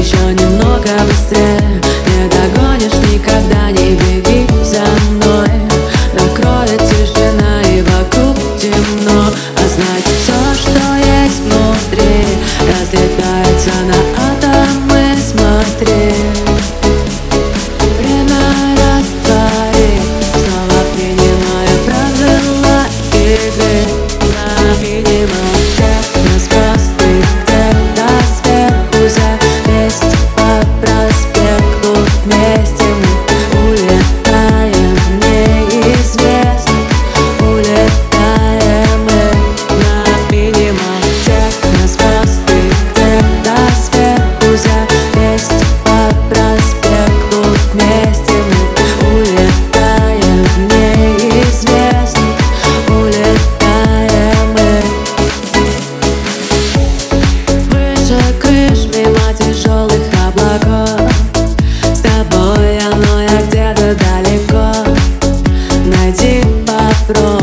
Еще немного быстрее. Не догонишь никогда, не беги за мной. Накроет тишина и вокруг темно. А значит все, что есть внутри Разлетается на nuestro